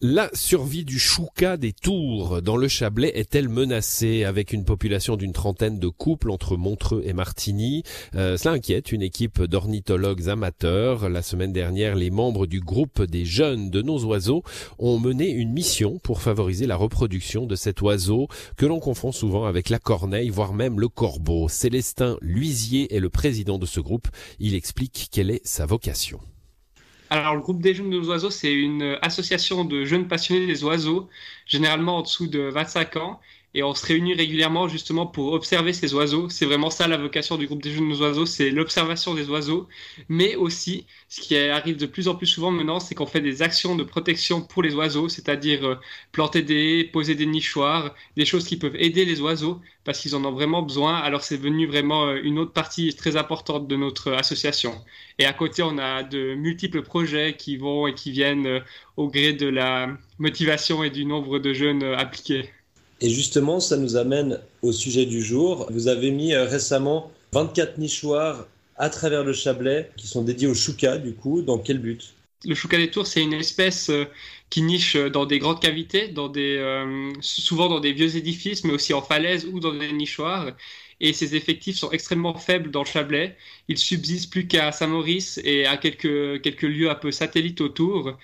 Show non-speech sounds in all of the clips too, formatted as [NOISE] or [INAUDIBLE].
La survie du chouca des Tours dans le Chablais est-elle menacée avec une population d'une trentaine de couples entre Montreux et Martigny euh, Cela inquiète une équipe d'ornithologues amateurs. La semaine dernière, les membres du groupe des jeunes de nos oiseaux ont mené une mission pour favoriser la reproduction de cet oiseau que l'on confond souvent avec la corneille, voire même le corbeau. Célestin Luisier est le président de ce groupe. Il explique quelle est sa vocation. Alors, le groupe des jeunes de oiseaux, c'est une association de jeunes passionnés des oiseaux, généralement en dessous de 25 ans, et on se réunit régulièrement justement pour observer ces oiseaux. C'est vraiment ça la vocation du groupe des jeunes oiseaux, c'est l'observation des oiseaux, mais aussi ce qui arrive de plus en plus souvent maintenant, c'est qu'on fait des actions de protection pour les oiseaux, c'est-à-dire euh, planter des poser des nichoirs, des choses qui peuvent aider les oiseaux parce qu'ils en ont vraiment besoin. Alors c'est devenu vraiment euh, une autre partie très importante de notre association. Et à côté, on a de multiples projets qui vont et qui viennent euh, au gré de la motivation et du nombre de jeunes appliqués. Et justement, ça nous amène au sujet du jour. Vous avez mis euh, récemment 24 nichoirs à travers le Chablais qui sont dédiés au chouca, du coup. Dans quel but? Le chouca des tours, c'est une espèce euh, qui niche dans des grandes cavités, dans des, euh, souvent dans des vieux édifices, mais aussi en falaise ou dans des nichoirs. Et ses effectifs sont extrêmement faibles dans le Chablais. Il subsiste plus qu'à Saint-Maurice et à quelques, quelques lieux un peu satellites autour.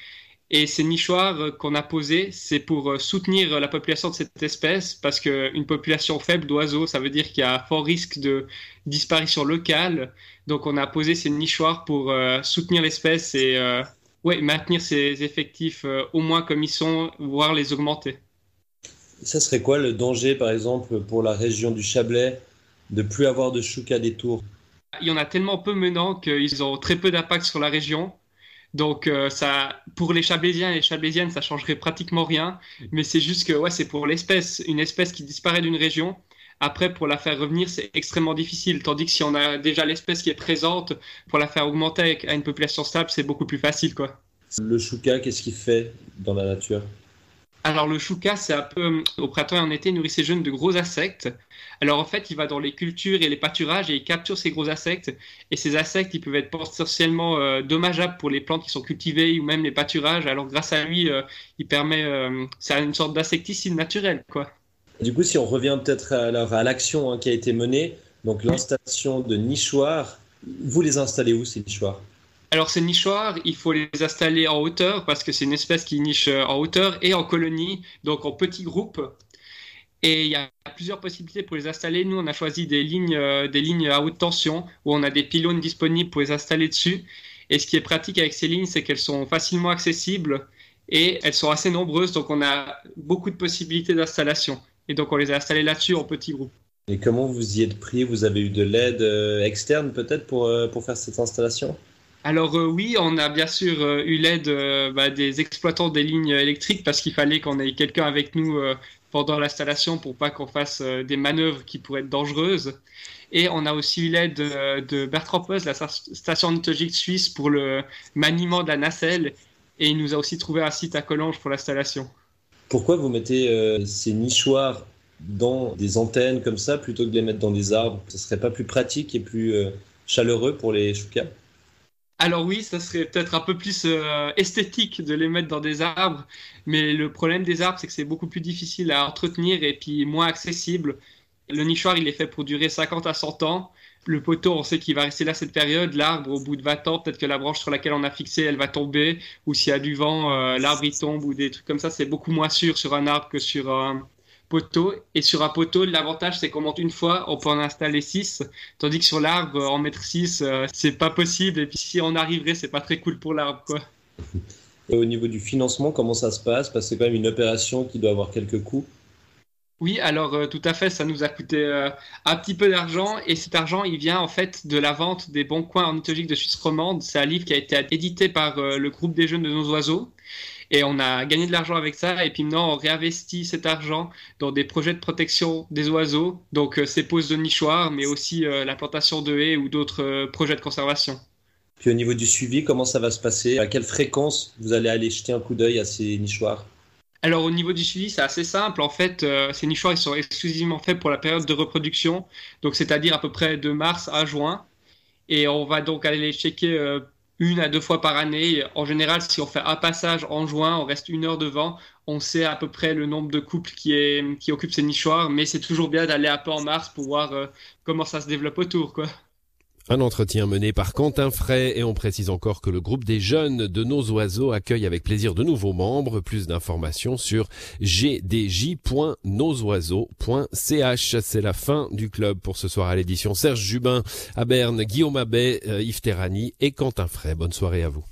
Et ces nichoirs euh, qu'on a posés, c'est pour euh, soutenir la population de cette espèce, parce qu'une population faible d'oiseaux, ça veut dire qu'il y a fort risque de disparition locale. Donc on a posé ces nichoirs pour euh, soutenir l'espèce et ouais, maintenir ses effectifs au moins comme ils sont, voire les augmenter. Ça serait quoi le danger, par exemple, pour la région du Chablais, de plus avoir de choucas des tours? Il y en a tellement peu maintenant qu'ils ont très peu d'impact sur la région. Donc euh, ça, pour les Chablaisiens et les Chablaisiennes, ça changerait pratiquement rien. Mais c'est juste que ouais, c'est pour l'espèce, une espèce qui disparaît d'une région. Après, pour la faire revenir, c'est extrêmement difficile. Tandis que si on a déjà l'espèce qui est présente, pour la faire augmenter à une population stable, c'est beaucoup plus facile, quoi. Le chouka, qu'est-ce qu'il fait dans la nature? Alors le chouka, c'est un peu au printemps et en été, nourrit ses jeunes de gros insectes. Alors en fait, il va dans les cultures et les pâturages et il capture ces gros insectes. Et ces insectes, ils peuvent être potentiellement euh, dommageables pour les plantes qui sont cultivées ou même les pâturages. Alors grâce à lui, euh, il permet, euh, c'est une sorte d'insecticide naturel, quoi. Du coup, si on revient peut-être à l'action hein, qui a été menée, donc l'installation de nichoirs, vous les installez où ces nichoirs? Alors ces nichoirs, il faut les installer en hauteur parce que c'est une espèce qui niche euh, en hauteur et en colonie, donc en petits groupes. Et il y a plusieurs possibilités pour les installer. Nous, on a choisi des lignes, euh, des lignes à haute tension où on a des pylônes disponibles pour les installer dessus. Et ce qui est pratique avec ces lignes, c'est qu'elles sont facilement accessibles et elles sont assez nombreuses, donc on a beaucoup de possibilités d'installation. Et donc on les a installées là-dessus en petits groupes. Et comment vous y êtes pris? Vous avez eu de l'aide euh, externe peut-être pour, pour faire cette installation? Alors euh, oui, on a bien sûr euh, eu l'aide euh, bah, des exploitants des lignes électriques parce qu'il fallait qu'on ait quelqu'un avec nous pendant l'installation pour pas qu'on fasse des manœuvres qui pourraient être dangereuses. Et on a aussi eu l'aide de Bertrand la station ornithologique suisse, pour le maniement de la nacelle. Et il nous a aussi trouvé un site à Collonges pour l'installation. Pourquoi vous mettez ces nichoirs dans des antennes comme ça plutôt que de les mettre dans des arbres? Ce serait pas plus pratique et plus chaleureux pour les choucas? Alors oui, ça serait peut-être un peu plus euh, esthétique de les mettre dans des arbres, mais le problème des arbres, c'est que c'est beaucoup plus difficile à entretenir et puis moins accessible. Le nichoir, il est fait pour durer 50 à 100 ans. Le poteau, on sait qu'il va rester là cette période. L'arbre, au bout de 20 ans, peut-être que la branche sur laquelle on a fixé, elle va tomber. Ou s'il y a du vent, euh, l'arbre, il tombe ou des trucs comme ça. C'est beaucoup moins sûr sur un arbre que sur un, poteau. Et sur un poteau, l'avantage, c'est qu'on monte une fois, on peut en installer 6. Tandis que sur l'arbre, en mettre 6, euh, c'est pas possible. Et puis si on arriverait, c'est pas très cool pour l'arbre, quoi. [LAUGHS] Et au niveau du financement, comment ça se passe? Parce que c'est quand même une opération qui doit avoir quelques coûts. Oui, alors euh, tout à fait, ça nous a coûté euh, un petit peu d'argent et cet argent, il vient en fait de la vente des bons coins ornithologiques de Suisse romande. C'est un livre qui a été édité par le groupe des jeunes de nos oiseaux et on a gagné de l'argent avec ça. Et puis maintenant, on réinvestit cet argent dans des projets de protection des oiseaux, donc euh, ces poses de nichoirs, mais aussi euh, la plantation de haies ou d'autres euh, projets de conservation. Puis au niveau du suivi, comment ça va se passer? À quelle fréquence vous allez aller jeter un coup d'œil à ces nichoirs? Alors au niveau du suivi, c'est assez simple. En fait, ces nichoirs ils sont exclusivement faits pour la période de reproduction, donc c'est-à-dire à peu près de mars à juin. Et on va donc aller les checker euh, une à deux fois par année. En général, si on fait un passage en juin, on reste une heure devant, on sait à peu près le nombre de couples qui, est, qui occupent ces nichoirs, mais c'est toujours bien d'aller un peu en mars pour voir euh, comment ça se développe autour. Quoi. Un entretien mené par Quentin Fray et on précise encore que le groupe des jeunes de nos oiseaux accueille avec plaisir de nouveaux membres. Plus d'informations sur gdj.nosoiseaux.ch. C'est la fin du club pour ce soir à l'édition. Serge Jubin à Berne, Guillaume Abbé, euh, Yves Terrani et Quentin Fray. Bonne soirée à vous.